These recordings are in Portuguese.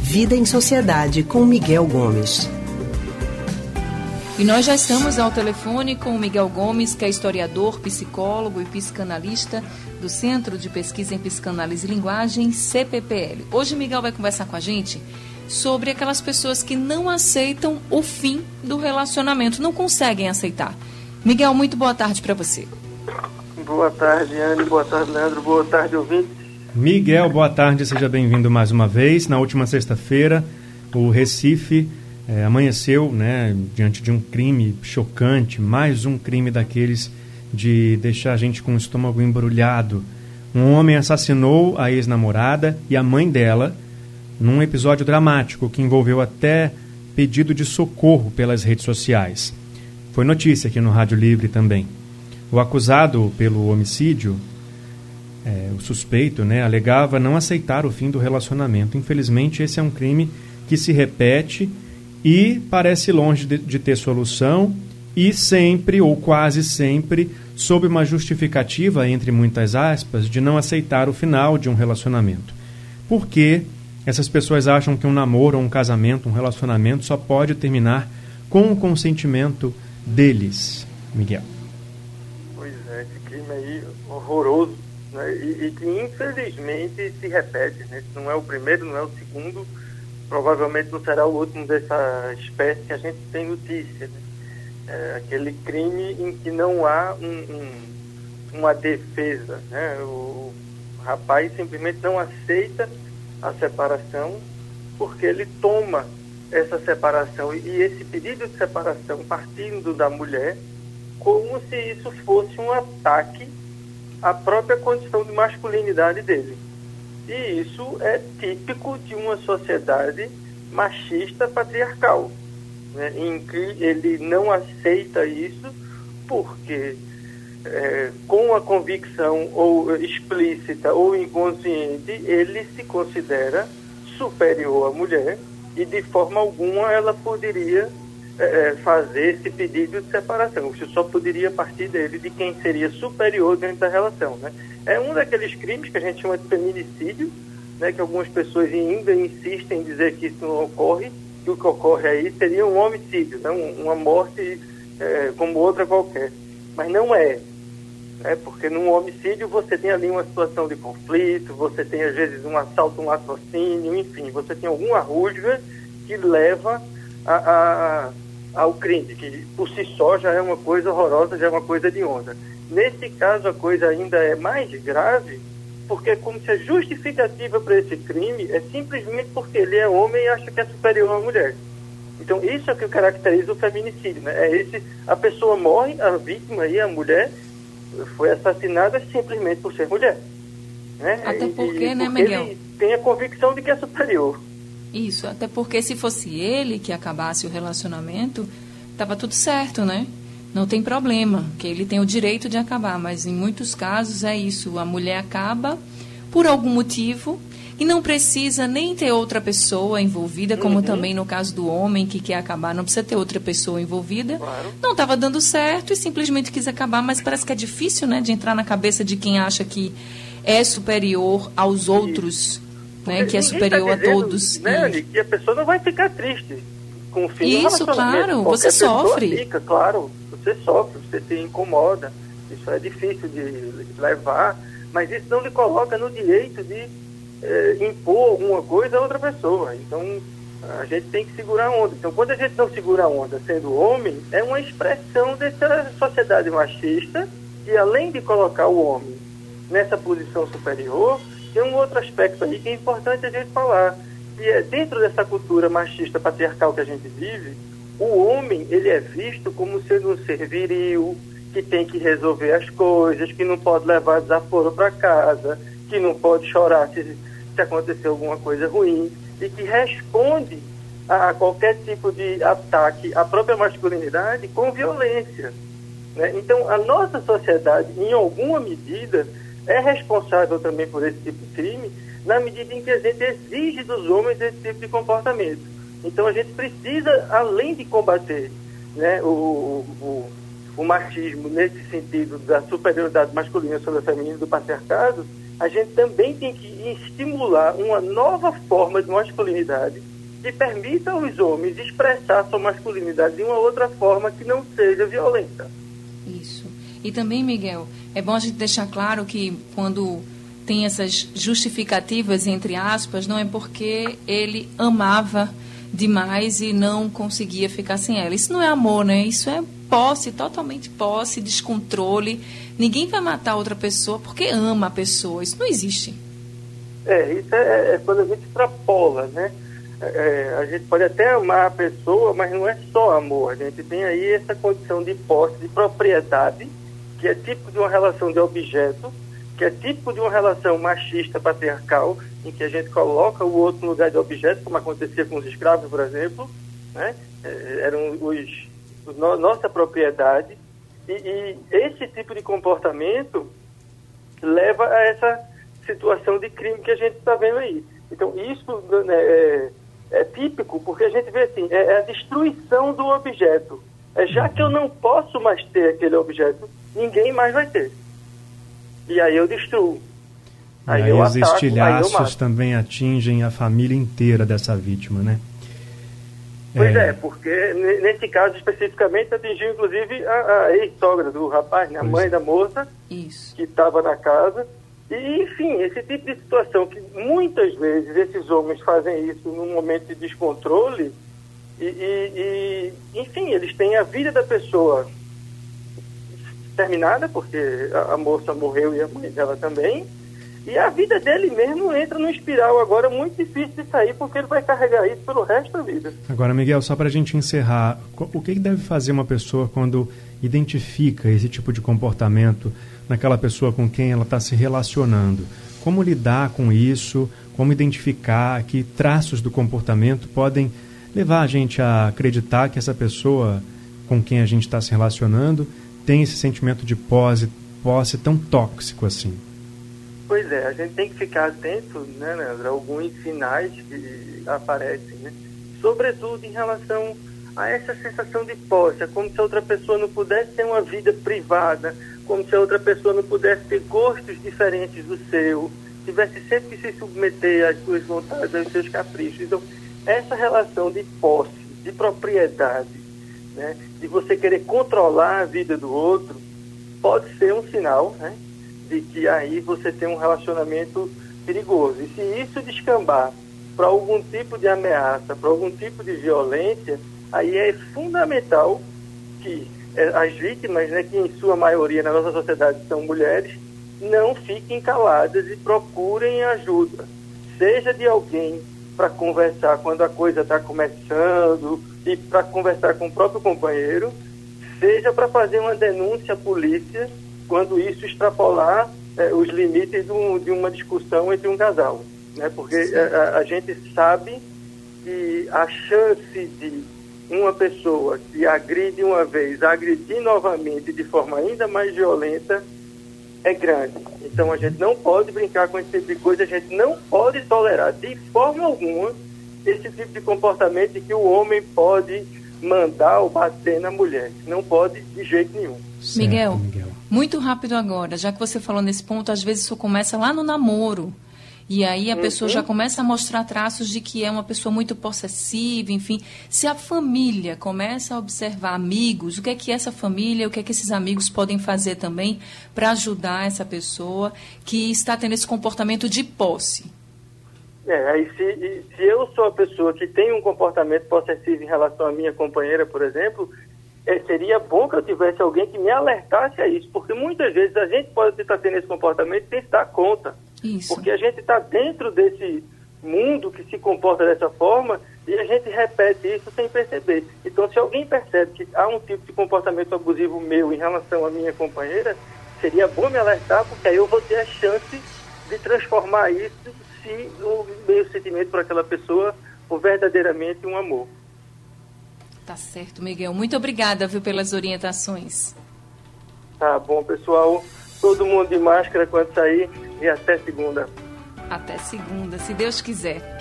Vida em Sociedade com Miguel Gomes. E nós já estamos ao telefone com o Miguel Gomes, que é historiador, psicólogo e psicanalista do Centro de Pesquisa em Psicanálise e Linguagem, CPPL. Hoje Miguel vai conversar com a gente sobre aquelas pessoas que não aceitam o fim do relacionamento, não conseguem aceitar. Miguel, muito boa tarde para você. Boa tarde, Anne. Boa tarde, Leandro. Boa tarde, ouvinte. Miguel, boa tarde. Seja bem-vindo mais uma vez. Na última sexta-feira, o Recife é, amanheceu né, diante de um crime chocante, mais um crime daqueles de deixar a gente com o estômago embrulhado. Um homem assassinou a ex-namorada e a mãe dela num episódio dramático que envolveu até pedido de socorro pelas redes sociais. Foi notícia aqui no Rádio Livre também. O acusado pelo homicídio, é, o suspeito, né, alegava não aceitar o fim do relacionamento. Infelizmente, esse é um crime que se repete e parece longe de, de ter solução e sempre ou quase sempre sob uma justificativa, entre muitas aspas, de não aceitar o final de um relacionamento. Porque essas pessoas acham que um namoro, um casamento, um relacionamento só pode terminar com o consentimento deles, Miguel. Pois é, esse crime aí horroroso, né? E, e, que infelizmente se repete, né? Não é o primeiro, não é o segundo, provavelmente não será o último dessa espécie que a gente tem notícia, né? É aquele crime em que não há um, um, uma defesa, né? O rapaz simplesmente não aceita a separação porque ele toma essa separação e esse pedido de separação partindo da mulher como se isso fosse um ataque à própria condição de masculinidade dele. E isso é típico de uma sociedade machista patriarcal, né, em que ele não aceita isso porque é, com a convicção ou explícita ou inconsciente, ele se considera superior à mulher e de forma alguma ela poderia é, é, fazer esse pedido de separação. Isso só poderia partir dele, de quem seria superior dentro da relação. Né? É um daqueles crimes que a gente chama de feminicídio, né, que algumas pessoas ainda insistem em dizer que isso não ocorre, que o que ocorre aí seria um homicídio, né, uma morte é, como outra qualquer. Mas não é. É porque num homicídio você tem ali uma situação de conflito, você tem às vezes um assalto, um latrocínio, enfim, você tem alguma rusga que leva a, ao crime, que por si só já é uma coisa horrorosa, já é uma coisa de onda. Nesse caso a coisa ainda é mais grave, porque é como se a justificativa para esse crime é simplesmente porque ele é homem e acha que é superior à mulher. Então isso é o que caracteriza o feminicídio, né? É esse, a pessoa morre, a vítima aí, a mulher, foi assassinada simplesmente por ser mulher. Né? Até porque, e, né, Miguel? Ele tem a convicção de que é superior. Isso, até porque se fosse ele que acabasse o relacionamento, estava tudo certo, né? Não tem problema, que ele tem o direito de acabar, mas em muitos casos é isso, a mulher acaba por algum motivo e não precisa nem ter outra pessoa envolvida, como uhum. também no caso do homem que quer acabar, não precisa ter outra pessoa envolvida. Claro. Não estava dando certo e simplesmente quis acabar, mas parece que é difícil, né, de entrar na cabeça de quem acha que é superior aos outros, né, que é tá superior tá dizendo, a todos. Né, e... que a pessoa não vai ficar triste com o fim Isso, claro, você sofre. Fica, claro, você sofre, você se incomoda. Isso é difícil de levar, mas isso não lhe coloca no direito de é, impor alguma coisa a outra pessoa. Então, a gente tem que segurar a onda. Então, quando a gente não segura a onda sendo homem, é uma expressão dessa sociedade machista e além de colocar o homem nessa posição superior, tem um outro aspecto aí que é importante a gente falar, que é dentro dessa cultura machista patriarcal que a gente vive, o homem ele é visto como sendo um ser viril, que tem que resolver as coisas, que não pode levar desaforo para casa, que não pode chorar se se aconteceu alguma coisa ruim e que responde a qualquer tipo de ataque à própria masculinidade com violência. Né? Então, a nossa sociedade, em alguma medida, é responsável também por esse tipo de crime, na medida em que a gente exige dos homens esse tipo de comportamento. Então, a gente precisa, além de combater né, o, o, o machismo nesse sentido da superioridade masculina sobre a feminina do patriarcado, a gente também tem que estimular uma nova forma de masculinidade que permita aos homens expressar sua masculinidade de uma outra forma que não seja violenta. E também, Miguel, é bom a gente deixar claro que quando tem essas justificativas, entre aspas, não é porque ele amava demais e não conseguia ficar sem ela. Isso não é amor, né? Isso é posse, totalmente posse, descontrole. Ninguém vai matar outra pessoa porque ama a pessoa. Isso não existe. É, isso é, é quando a gente extrapola, né? É, a gente pode até amar a pessoa, mas não é só amor. A gente tem aí essa condição de posse, de propriedade, que é tipo de uma relação de objeto, que é tipo de uma relação machista patriarcal, em que a gente coloca o outro no lugar de objeto, como acontecia com os escravos, por exemplo, né? É, eram os, os no, nossa propriedade, e, e, esse tipo de comportamento leva a essa situação de crime que a gente está vendo aí. Então, isso né, é, é, típico, porque a gente vê assim, é, é a destruição do objeto. É, já que eu não posso mais ter aquele objeto, ninguém mais vai ter. E aí eu destruo. Aí, aí os ataco, estilhaços também atingem a família inteira dessa vítima, né? Pois é, é porque nesse caso especificamente atingiu inclusive a, a ex-sogra do rapaz, né? a mãe é. da moça, Isso. que estava na casa. E, enfim, esse tipo de situação que muitas vezes esses homens fazem isso num momento de descontrole e, e, e enfim, eles têm a vida da pessoa terminada, porque a, a moça morreu e a mãe dela também, e a vida dele mesmo entra num espiral agora muito difícil de sair, porque ele vai carregar isso pelo resto da vida. Agora, Miguel, só para a gente encerrar, o que deve fazer uma pessoa quando identifica esse tipo de comportamento naquela pessoa com quem ela está se relacionando? Como lidar com isso? Como identificar que traços do comportamento podem levar a gente a acreditar que essa pessoa com quem a gente está se relacionando tem esse sentimento de posse, posse tão tóxico assim? Pois é, a gente tem que ficar atento, né, Leandro, a alguns sinais que aparecem, né? Sobretudo em relação a essa sensação de posse, é como se a outra pessoa não pudesse ter uma vida privada, como se a outra pessoa não pudesse ter gostos diferentes do seu, tivesse sempre que se submeter às suas vontades, aos seus caprichos. Então, essa relação de posse, de propriedade, né, de você querer controlar a vida do outro, pode ser um sinal, né? de que aí você tem um relacionamento perigoso. E se isso descambar para algum tipo de ameaça, para algum tipo de violência, aí é fundamental que é, as vítimas, né, que em sua maioria na nossa sociedade são mulheres, não fiquem caladas e procurem ajuda, seja de alguém para conversar quando a coisa está começando e para conversar com o próprio companheiro, seja para fazer uma denúncia à polícia quando isso extrapolar é, os limites um, de uma discussão entre um casal. Né? Porque a, a, gente sabe que a chance de uma pessoa que agride uma vez agredir novamente de forma ainda mais violenta é grande. Então a gente não pode brincar com esse tipo de coisa, a gente não pode tolerar de forma alguma esse tipo de comportamento de que o homem pode mandar ou bater na mulher. Não pode de jeito nenhum. Certo, Miguel, Miguel, muito rápido agora, já que você falou nesse ponto, às vezes isso começa lá no namoro. E aí a uhum. pessoa já começa a mostrar traços de que é uma pessoa muito possessiva, enfim. Se a família começa a observar amigos, o que é que essa família, o que é que esses amigos podem fazer também para ajudar essa pessoa que está tendo esse comportamento de posse? É, aí se, se eu sou a pessoa que tem um comportamento possessivo em relação à minha companheira, por exemplo, é, seria bom que eu tivesse alguém que me alertasse a isso, porque muitas vezes a gente pode estar tendo esse comportamento sem se dar conta. Isso. Porque a gente está dentro desse mundo que se comporta dessa forma e a gente repete isso sem perceber. Então, se alguém percebe que há um tipo de comportamento abusivo meu em relação à minha companheira, seria bom me alertar, porque aí eu vou ter a chance de transformar isso se o meu sentimento por aquela pessoa for verdadeiramente um amor. Tá certo, Miguel. Muito obrigada, viu, pelas orientações. Tá bom, pessoal. Todo mundo de máscara quando sair e até segunda. Até segunda, se Deus quiser.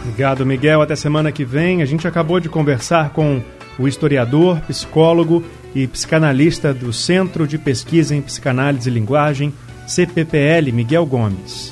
Obrigado, Miguel. Até semana que vem. A gente acabou de conversar com o historiador, psicólogo e psicanalista do Centro de Pesquisa em Psicanálise e Linguagem, CPPL Miguel Gomes.